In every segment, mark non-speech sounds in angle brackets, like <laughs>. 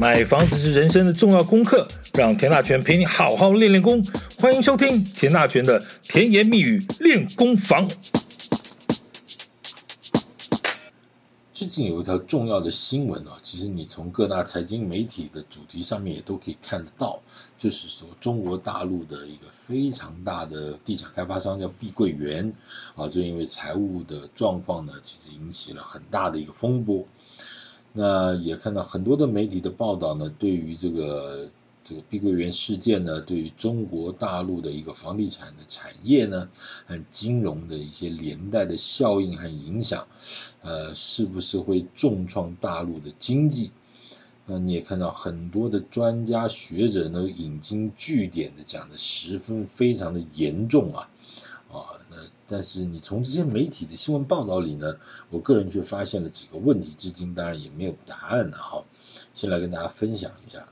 买房子是人生的重要功课，让田大权陪你好好练练功。欢迎收听田大权的甜言蜜语练功房。最近有一条重要的新闻啊，其实你从各大财经媒体的主题上面也都可以看得到，就是说中国大陆的一个非常大的地产开发商叫碧桂园啊，就因为财务的状况呢，其实引起了很大的一个风波。那也看到很多的媒体的报道呢，对于这个这个碧桂园事件呢，对于中国大陆的一个房地产的产业呢，和金融的一些连带的效应和影响，呃，是不是会重创大陆的经济？那你也看到很多的专家学者呢，引经据典的讲的十分非常的严重啊。啊，那但是你从这些媒体的新闻报道里呢，我个人却发现了几个问题，至今当然也没有答案了哈。先来跟大家分享一下。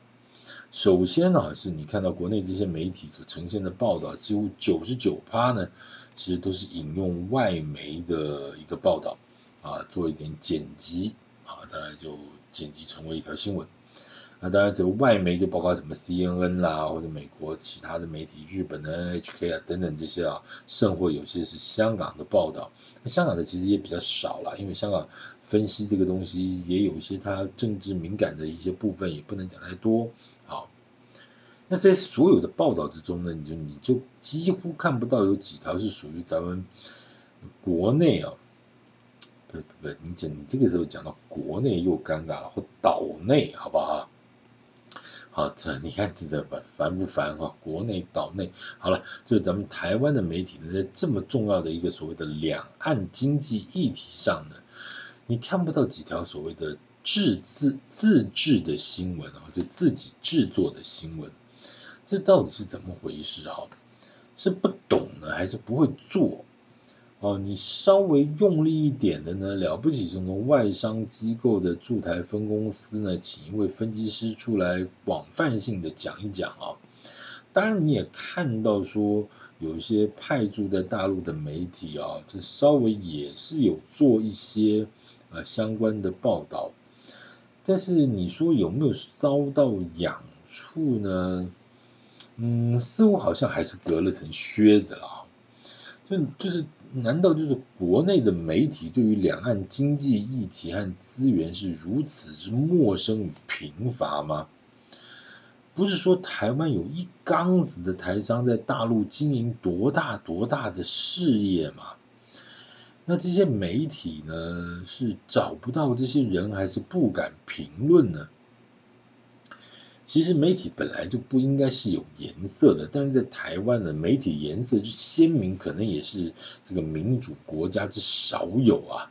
首先呢，是你看到国内这些媒体所呈现的报道，几乎九十九趴呢，其实都是引用外媒的一个报道啊，做一点剪辑啊，大概就剪辑成为一条新闻。那当然，这个外媒就包括什么 CNN 啦，或者美国其他的媒体、日本的 NHK 啊等等这些啊，甚或有些是香港的报道。那香港的其实也比较少了，因为香港分析这个东西也有一些它政治敏感的一些部分，也不能讲太多。好，那在所有的报道之中呢，你就你就几乎看不到有几条是属于咱们国内啊，不不不，你讲你这个时候讲到国内又尴尬了，或岛内，好不好？好，这你看这这烦不烦哈？国内岛内，好了，就是咱们台湾的媒体呢，在这么重要的一个所谓的两岸经济议题上呢，你看不到几条所谓的自自自制的新闻啊，就自己制作的新闻，这到底是怎么回事哈？是不懂呢，还是不会做？哦，你稍微用力一点的呢，了不起，什么外商机构的驻台分公司呢，请一位分析师出来广泛性的讲一讲啊。当然，你也看到说，有一些派驻在大陆的媒体啊，这稍微也是有做一些呃相关的报道。但是你说有没有搔到痒处呢？嗯，似乎好像还是隔了层靴子了。就就是，难道就是国内的媒体对于两岸经济议题和资源是如此之陌生与贫乏吗？不是说台湾有一缸子的台商在大陆经营多大多大的事业吗？那这些媒体呢，是找不到这些人，还是不敢评论呢？其实媒体本来就不应该是有颜色的，但是在台湾的媒体颜色之鲜明，可能也是这个民主国家之少有啊。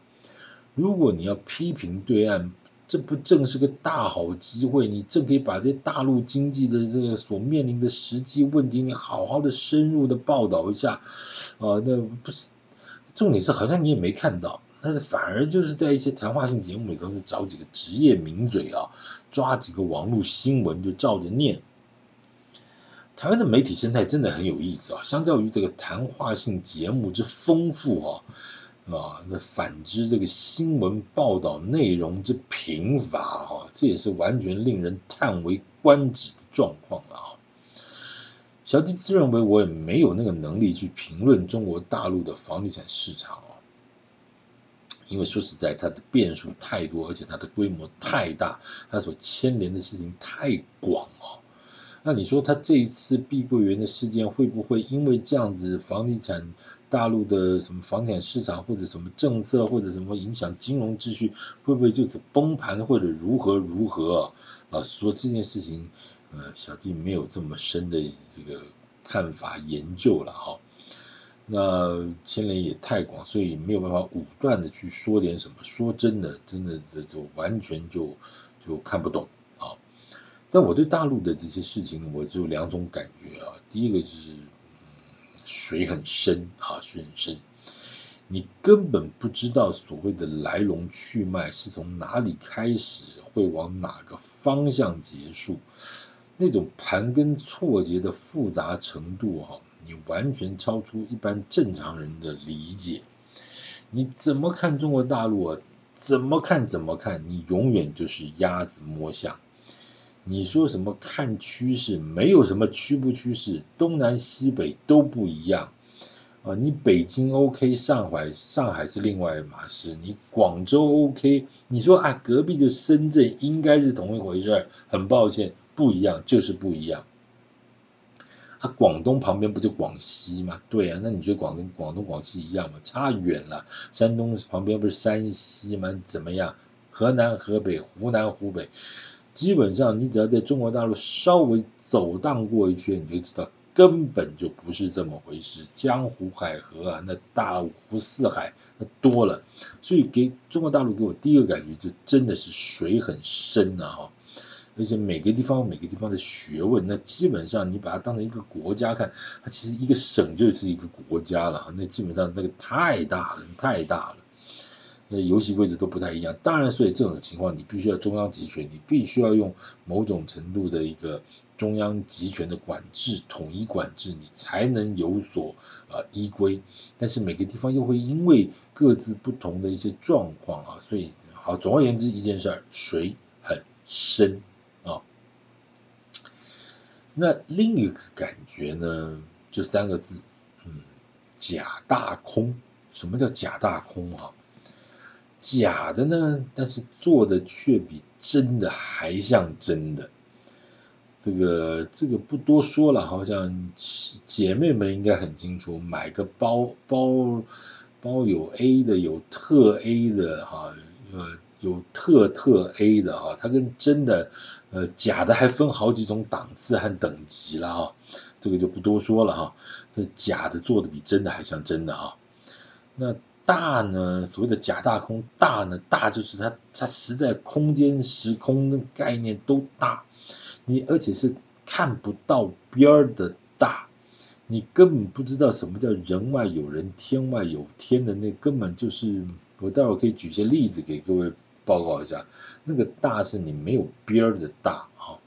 如果你要批评对岸，这不正是个大好机会？你正可以把这大陆经济的这个所面临的实际问题，你好好的深入的报道一下啊。那不是重点是，好像你也没看到。但是反而就是在一些谈话性节目里头，找几个职业名嘴啊，抓几个网络新闻就照着念。台湾的媒体生态真的很有意思啊，相较于这个谈话性节目之丰富啊，啊，那反之这个新闻报道内容之贫乏啊，这也是完全令人叹为观止的状况啊。小弟自认为我也没有那个能力去评论中国大陆的房地产市场啊。因为说实在，它的变数太多，而且它的规模太大，它所牵连的事情太广哦。那你说，它这一次碧桂园的事件会不会因为这样子，房地产大陆的什么房产市场或者什么政策或者什么影响金融秩序，会不会就此崩盘或者如何如何啊？说这件事情，呃，小弟没有这么深的这个看法研究了哈。那牵连也太广，所以没有办法武断的去说点什么。说真的，真的这就完全就就看不懂啊。但我对大陆的这些事情，我只有两种感觉啊。第一个就是，嗯，水很深啊，水很深，你根本不知道所谓的来龙去脉是从哪里开始，会往哪个方向结束，那种盘根错节的复杂程度哈。你完全超出一般正常人的理解，你怎么看中国大陆啊？怎么看怎么看，你永远就是鸭子摸象。你说什么看趋势，没有什么趋不趋势，东南西北都不一样啊！你北京 OK，上海上海是另外一码事，你广州 OK，你说啊隔壁就深圳应该是同一回事，很抱歉，不一样就是不一样。广东旁边不就广西吗？对啊，那你觉得广东广东广西一样吗？差远了。山东旁边不是山西吗？怎么样？河南河北，湖南湖北。基本上，你只要在中国大陆稍微走荡过一圈，你就知道根本就不是这么回事。江湖海河啊，那大湖四海那多了，所以给中国大陆给我第一个感觉就真的是水很深啊哈！而且每个地方每个地方的学问，那基本上你把它当成一个国家看，它其实一个省就是一个国家了，那基本上那个太大了，太大了。那游戏规则都不太一样，当然，所以这种情况你必须要中央集权，你必须要用某种程度的一个中央集权的管制、统一管制，你才能有所呃依归。但是每个地方又会因为各自不同的一些状况啊，所以好，总而言之一件事儿，水很深。那另一个感觉呢，就三个字，嗯，假大空。什么叫假大空啊？假的呢，但是做的却比真的还像真的。这个这个不多说了，好像姐妹们应该很清楚，买个包包包有 A 的，有特 A 的哈，呃有特特 A 的啊，它跟真的呃假的还分好几种档次和等级了哈，这个就不多说了哈。这假的做的比真的还像真的哈，那。大呢，所谓的假大空，大呢，大就是它它实在空间时空的概念都大，你而且是看不到边儿的大，你根本不知道什么叫人外有人，天外有天的，那根本就是我待会儿可以举些例子给各位报告一下，那个大是你没有边儿的大啊，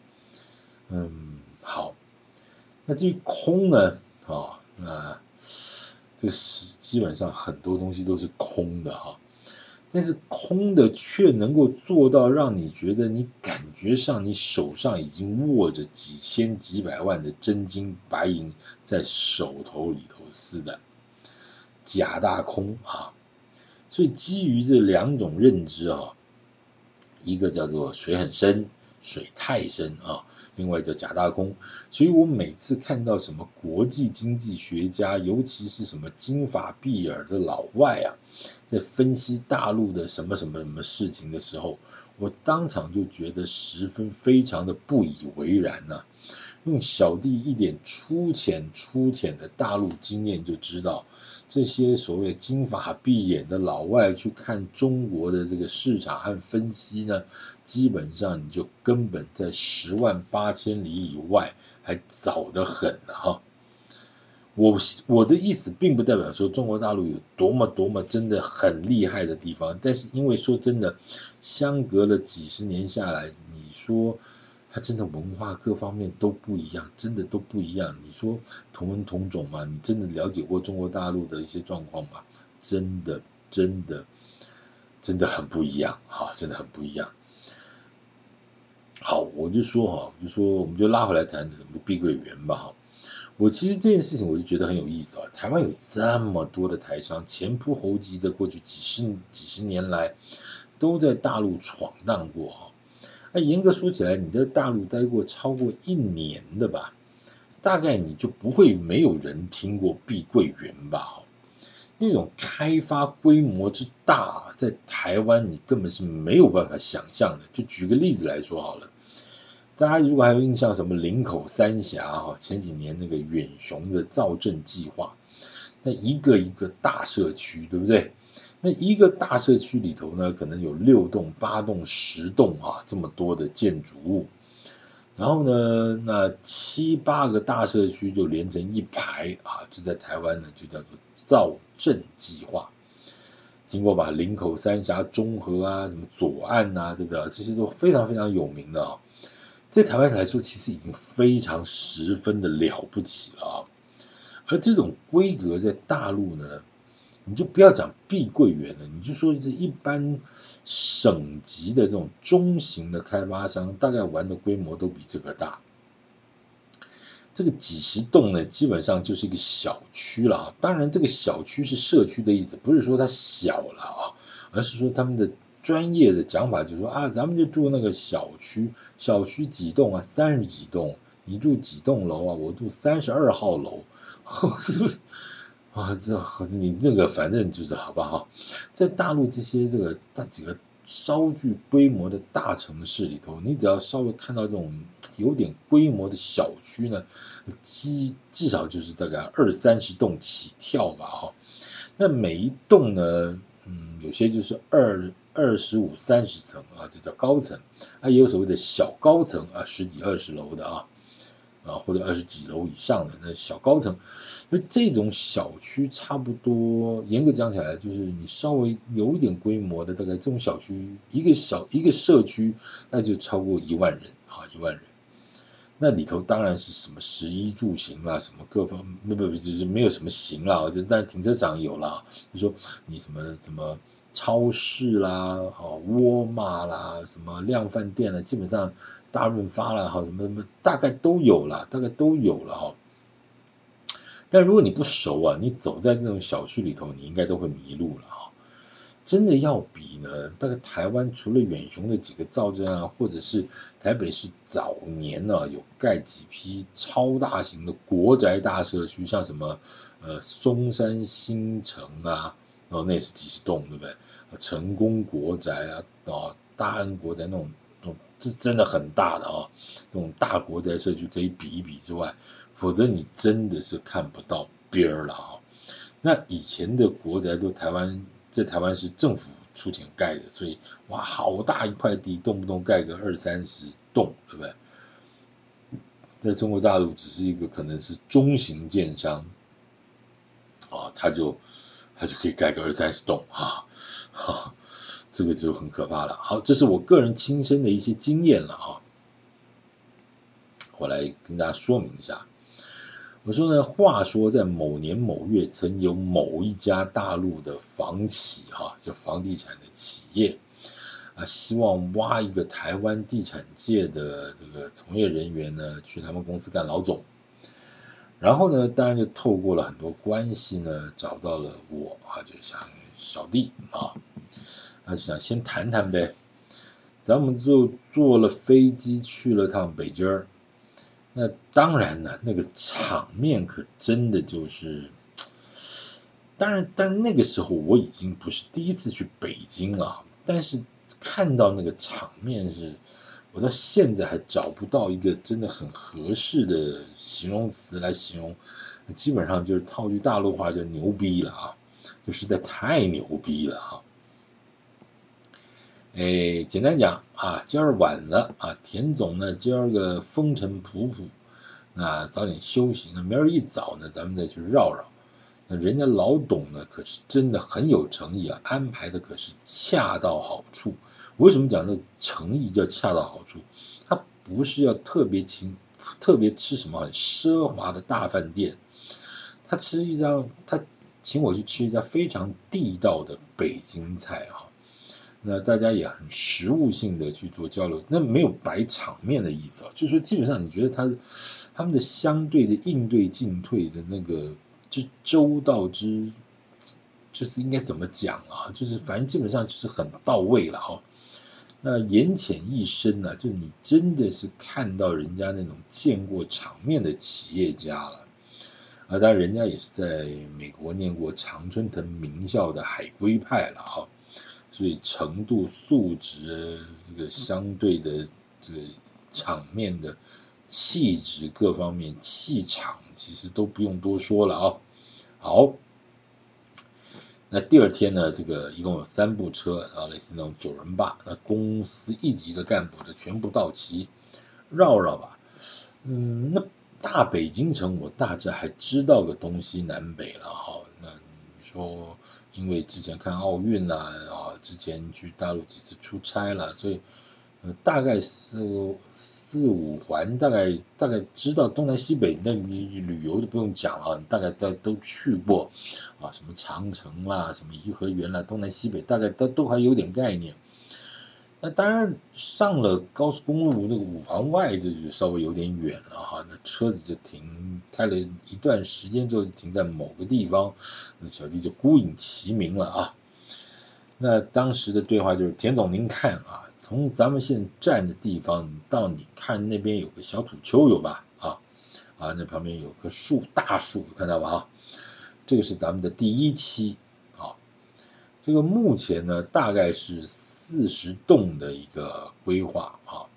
嗯，好，那至于空呢，啊，那。这是基本上很多东西都是空的哈，但是空的却能够做到让你觉得你感觉上你手上已经握着几千几百万的真金白银在手头里头似的，假大空啊，所以基于这两种认知啊，一个叫做水很深，水太深啊。另外叫假大空，所以我每次看到什么国际经济学家，尤其是什么金发碧眼的老外啊，在分析大陆的什么什么什么事情的时候，我当场就觉得十分非常的不以为然呐、啊。用小弟一点粗浅粗浅的大陆经验就知道，这些所谓金发碧眼的老外去看中国的这个市场和分析呢，基本上你就根本在十万八千里以外，还早得很呢哈。我我的意思并不代表说中国大陆有多么多么真的很厉害的地方，但是因为说真的，相隔了几十年下来，你说。它真的文化各方面都不一样，真的都不一样。你说同文同种吗？你真的了解过中国大陆的一些状况吗？真的，真的，真的很不一样，哈，真的很不一样。好，我就说哈，就说我们就拉回来谈什么碧桂园吧，哈。我其实这件事情我就觉得很有意思啊。台湾有这么多的台商，前仆后继，在过去几十几十年来都在大陆闯荡过，哈。那严格说起来，你在大陆待过超过一年的吧，大概你就不会没有人听过碧桂园吧？那种开发规模之大，在台湾你根本是没有办法想象的。就举个例子来说好了，大家如果还有印象，什么林口三峡哈，前几年那个远雄的造镇计划，那一个一个大社区，对不对？那一个大社区里头呢，可能有六栋、八栋、十栋啊，这么多的建筑物。然后呢，那七八个大社区就连成一排啊，这在台湾呢就叫做造镇计划，听过吧？林口三峡、中和啊，什么左岸啊，对不对？这些都非常非常有名的啊，在台湾来说，其实已经非常十分的了不起了啊。而这种规格在大陆呢？你就不要讲碧桂园了，你就说这一般省级的这种中型的开发商，大概玩的规模都比这个大。这个几十栋呢，基本上就是一个小区了啊。当然，这个小区是社区的意思，不是说它小了啊，而是说他们的专业的讲法就是说啊，咱们就住那个小区，小区几栋啊，三十几栋，你住几栋楼啊？我住三十二号楼，<laughs> 啊，这你这个反正就是好不好？在大陆这些这个大几个。稍具规模的大城市里头，你只要稍微看到这种有点规模的小区呢，基至少就是大概二三十栋起跳吧，哈。那每一栋呢，嗯，有些就是二二十五、三十层啊，这叫高层，啊，也有所谓的小高层啊，十几二十楼的啊。啊，或者二十几楼以上的那小高层，那这种小区差不多，严格讲起来，就是你稍微有一点规模的，大概这种小区，一个小一个社区，那就超过一万人啊，一万人。那里头当然是什么十一住行啦，什么各方，不不不，就是没有什么行啦，就但停车场有啦，就说你什么什么超市啦，哦，沃尔玛啦，什么量贩店啦，基本上。大润发了哈，什么什么大概都有了，大概都有了哈。但如果你不熟啊，你走在这种小区里头，你应该都会迷路了哈。真的要比呢，大概台湾除了远雄的几个造镇啊，或者是台北市早年呢、啊、有盖几批超大型的国宅大社区，像什么呃松山新城啊，哦那是几十栋对不对？成功国宅啊，哦大安国宅那种。是真的很大的、哦，这种大国宅社区可以比一比之外，否则你真的是看不到边儿了啊、哦。那以前的国宅都台湾在台湾是政府出钱盖的，所以哇，好大一块地，动不动盖个二三十栋，对不对？在中国大陆只是一个可能是中型建商啊，他就他就可以盖个二三十栋啊，哈。这个就很可怕了。好，这是我个人亲身的一些经验了啊。我来跟大家说明一下。我说呢，话说在某年某月，曾有某一家大陆的房企哈，就房地产的企业啊，希望挖一个台湾地产界的这个从业人员呢，去他们公司干老总。然后呢，当然就透过了很多关系呢，找到了我啊，就像小弟啊。他想先谈谈呗，咱们就坐了飞机去了趟北京儿，那当然呢，那个场面可真的就是，当然，但那个时候我已经不是第一次去北京了，但是看到那个场面是，我到现在还找不到一个真的很合适的形容词来形容，基本上就是套句大陆话就牛逼了啊，就实在太牛逼了啊。哎，简单讲啊，今儿晚了啊，田总呢今儿个风尘仆仆，啊早点休息。那明儿一早呢，咱们再去绕绕。那人家老董呢，可是真的很有诚意啊，安排的可是恰到好处。为什么讲这诚意叫恰到好处？他不是要特别请，特别吃什么很奢华的大饭店，他吃一家，他请我去吃一家非常地道的北京菜啊。那大家也很实务性的去做交流，那没有摆场面的意思啊，就是说基本上你觉得他他们的相对的应对进退的那个之周到之，就是应该怎么讲啊？就是反正基本上就是很到位了哈。那言浅意深呢，就你真的是看到人家那种见过场面的企业家了啊，当然人家也是在美国念过常春藤名校的海归派了哈。所以程度、素质，这个相对的这个场面的气质各方面气场，其实都不用多说了啊。好，那第二天呢，这个一共有三部车啊，类似那种九人霸，那公司一级的干部的全部到齐，绕绕吧。嗯，那大北京城，我大致还知道个东西南北了哈。那你说？因为之前看奥运啦，啊，之前去大陆几次出差了，所以呃大概是四五环，大概大概知道东南西北，那你旅游就不用讲了，大概都都去过啊，什么长城啦，什么颐和园啦，东南西北大概都都还有点概念。那当然上了高速公路那个五环外就就稍微有点远了哈，那车子就停开了一段时间之后就停在某个地方，那小弟就孤影其名了啊。那当时的对话就是田总您看啊，从咱们现在站的地方到你看那边有个小土丘有吧啊啊，那旁边有棵树大树看到吧啊，这个是咱们的第一期。这个目前呢，大概是四十栋的一个规划啊。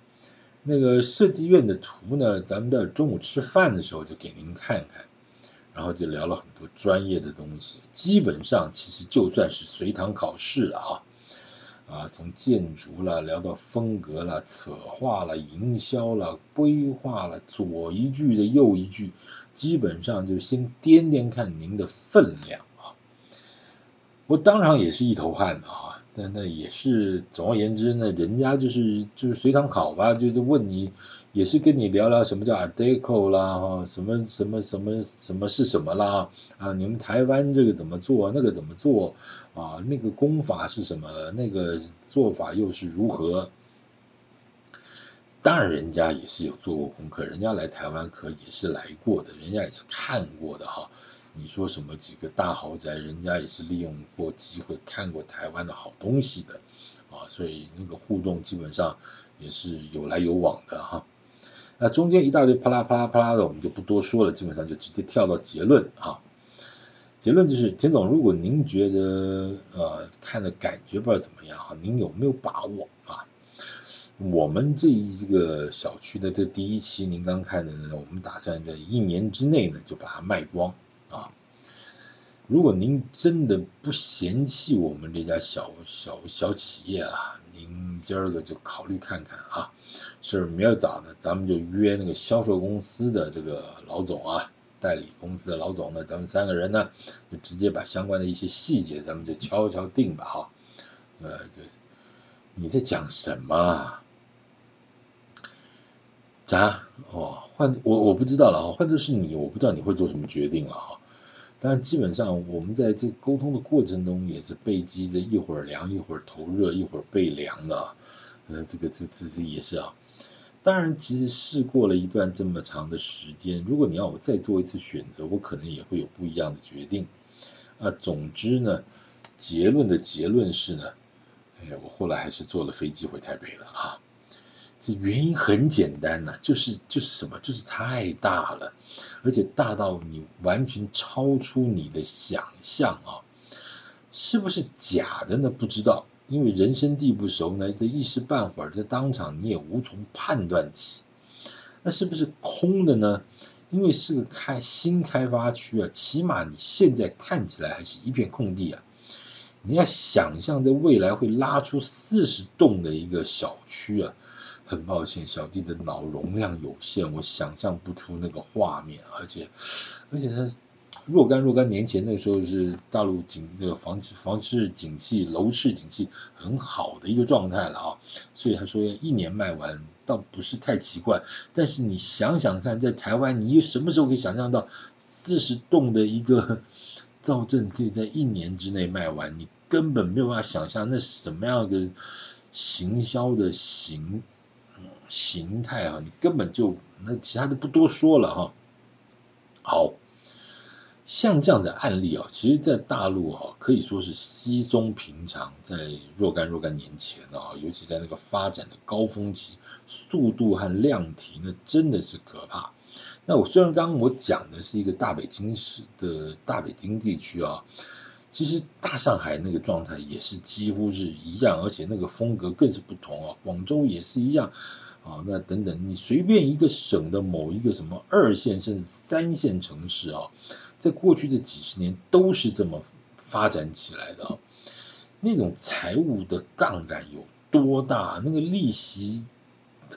那个设计院的图呢，咱们在中午吃饭的时候就给您看看，然后就聊了很多专业的东西。基本上其实就算是随堂考试了啊啊，从建筑了聊到风格了、策划了、营销了、规划了，左一句的右一句，基本上就先掂掂看您的分量。我当场也是一头汗啊，但那也是总而言之呢，人家就是就是随堂考吧，就是问你，也是跟你聊聊什么叫 Art Deco 啦，哈，什么什么什么什么是什么啦，啊，你们台湾这个怎么做，那个怎么做啊，那个功法是什么，那个做法又是如何？当然，人家也是有做过功课，人家来台湾可也是来过的，人家也是看过的哈。你说什么几个大豪宅，人家也是利用过机会看过台湾的好东西的啊，所以那个互动基本上也是有来有往的哈。那中间一大堆啪啦啪啦啪啦的，我们就不多说了，基本上就直接跳到结论啊。结论就是田总，如果您觉得呃看的感觉不知道怎么样哈，您有没有把握啊？我们这一个小区的这第一期您刚看的呢，我们打算在一年之内呢就把它卖光。啊，如果您真的不嫌弃我们这家小小小企业啊，您今儿个就考虑看看啊，是明儿早呢，咱们就约那个销售公司的这个老总啊，代理公司的老总呢，咱们三个人呢，就直接把相关的一些细节，咱们就敲敲定吧哈。呃，对，你在讲什么？咋？哦，换我我不知道了啊，换作是你，我不知道你会做什么决定了哈。但基本上我们在这沟通的过程中也是备机着一会儿凉一会儿头热一会儿背凉的，呃，这个这这这也是啊。当然，其实试过了一段这么长的时间，如果你要我再做一次选择，我可能也会有不一样的决定。啊，总之呢，结论的结论是呢，哎，我后来还是坐了飞机回台北了啊。这原因很简单呐，就是就是什么，就是太大了，而且大到你完全超出你的想象啊！是不是假的呢？不知道，因为人生地不熟呢，这一时半会儿在当场你也无从判断起。那是不是空的呢？因为是个开新开发区啊，起码你现在看起来还是一片空地啊。你要想象在未来会拉出四十栋的一个小区啊。很抱歉，小弟的脑容量有限，我想象不出那个画面，而且，而且他若干若干年前那个时候是大陆景那个房房市景气楼市景气很好的一个状态了啊，所以他说要一年卖完，倒不是太奇怪。但是你想想看，在台湾，你又什么时候可以想象到四十栋的一个 <laughs> 造镇可以在一年之内卖完？你根本没有办法想象那什么样的行销的行。形态啊，你根本就那其他的不多说了哈。好，像这样的案例啊，其实，在大陆哈可以说是稀松平常。在若干若干年前啊，尤其在那个发展的高峰期，速度和量体那真的是可怕。那我虽然刚刚我讲的是一个大北京市的大北京地区啊，其实大上海那个状态也是几乎是一样，而且那个风格更是不同啊。广州也是一样。啊，那等等，你随便一个省的某一个什么二线甚至三线城市啊，在过去这几十年都是这么发展起来的。那种财务的杠杆有多大？那个利息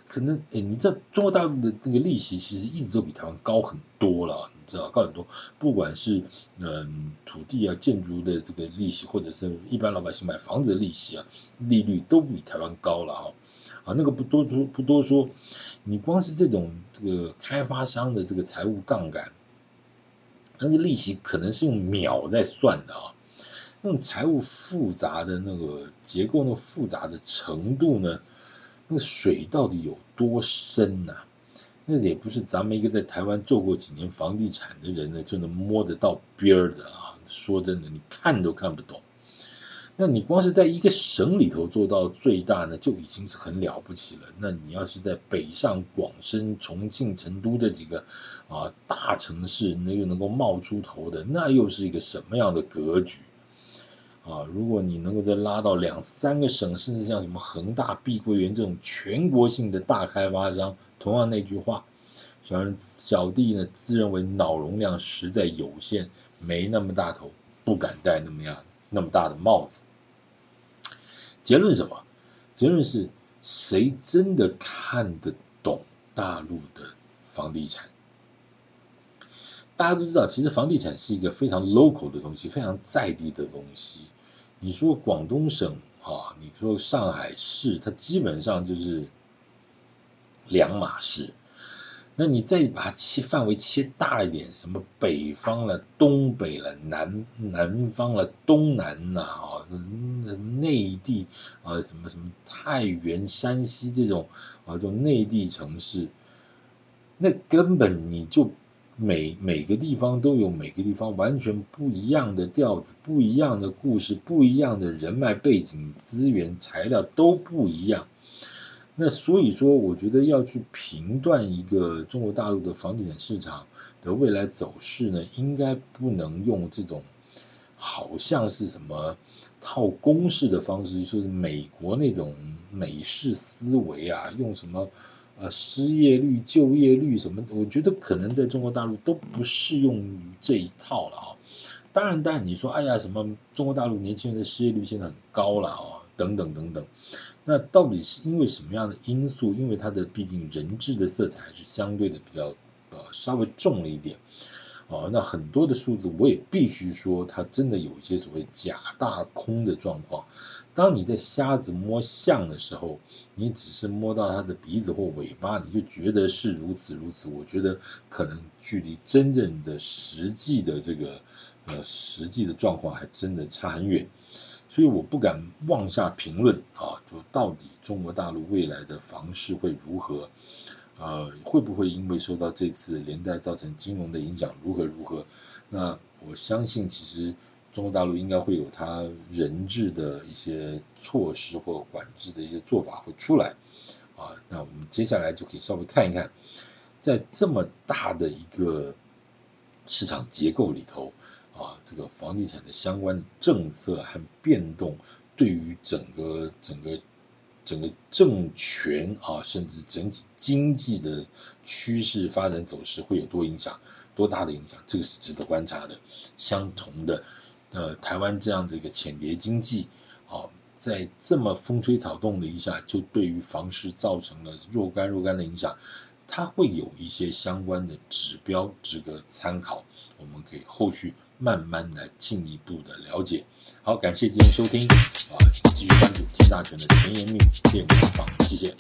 可能，哎，你知道中国大陆的那个利息其实一直都比台湾高很多了，你知道高很多。不管是嗯土地啊、建筑的这个利息，或者是一般老百姓买房子的利息啊，利率都比台湾高了哈。啊那个不多说不多说，你光是这种这个开发商的这个财务杠杆，那个利息可能是用秒在算的啊。那种财务复杂的那个结构，那复杂的程度呢，那个水到底有多深呐、那也不是咱们一个在台湾做过几年房地产的人呢就能摸得到边儿的啊！说真的，你看都看不懂。那你光是在一个省里头做到最大呢，就已经是很了不起了。那你要是在北上广深、重庆、成都这几个啊大城市，那又能够冒出头的，那又是一个什么样的格局啊？如果你能够再拉到两三个省，甚至像什么恒大、碧桂园这种全国性的大开发商。同样那句话，小人小弟呢自认为脑容量实在有限，没那么大头，不敢带那么样那么大的帽子。结论什么？结论是谁真的看得懂大陆的房地产？大家都知道，其实房地产是一个非常 local 的东西，非常在地的东西。你说广东省啊，你说上海市，它基本上就是。两码事，那你再把切范围切大一点，什么北方了、东北了、南南方了、东南呐啊，内地啊，什么什么太原、山西这种啊，这种内地城市，那根本你就每每个地方都有每个地方完全不一样的调子、不一样的故事、不一样的人脉背景、资源材料都不一样。那所以说，我觉得要去评断一个中国大陆的房地产市场的未来走势呢，应该不能用这种好像是什么套公式的方式，就是美国那种美式思维啊，用什么呃失业率、就业率什么，我觉得可能在中国大陆都不适用于这一套了啊。当然，当然你说，哎呀，什么中国大陆年轻人的失业率现在很高了啊，等等等等。那到底是因为什么样的因素？因为它的毕竟人质的色彩还是相对的比较呃稍微重了一点哦。那很多的数字我也必须说，它真的有一些所谓假大空的状况。当你在瞎子摸象的时候，你只是摸到它的鼻子或尾巴，你就觉得是如此如此。我觉得可能距离真正的实际的这个呃实际的状况还真的差很远。所以我不敢妄下评论啊，就到底中国大陆未来的房市会如何？呃，会不会因为受到这次连带造成金融的影响如何如何？那我相信其实中国大陆应该会有它人治的一些措施或管制的一些做法会出来啊。那我们接下来就可以稍微看一看，在这么大的一个市场结构里头。啊，这个房地产的相关政策和变动，对于整个整个整个政权啊，甚至整体经济的趋势发展走势会有多影响，多大的影响？这个是值得观察的。相同的，呃，台湾这样的一个浅碟经济，啊，在这么风吹草动的一下，就对于房市造成了若干若干的影响。它会有一些相关的指标值得参考，我们可以后续慢慢的进一步的了解。好，感谢今天收听，啊，继续关注田大权的甜言蜜语练功房，谢谢。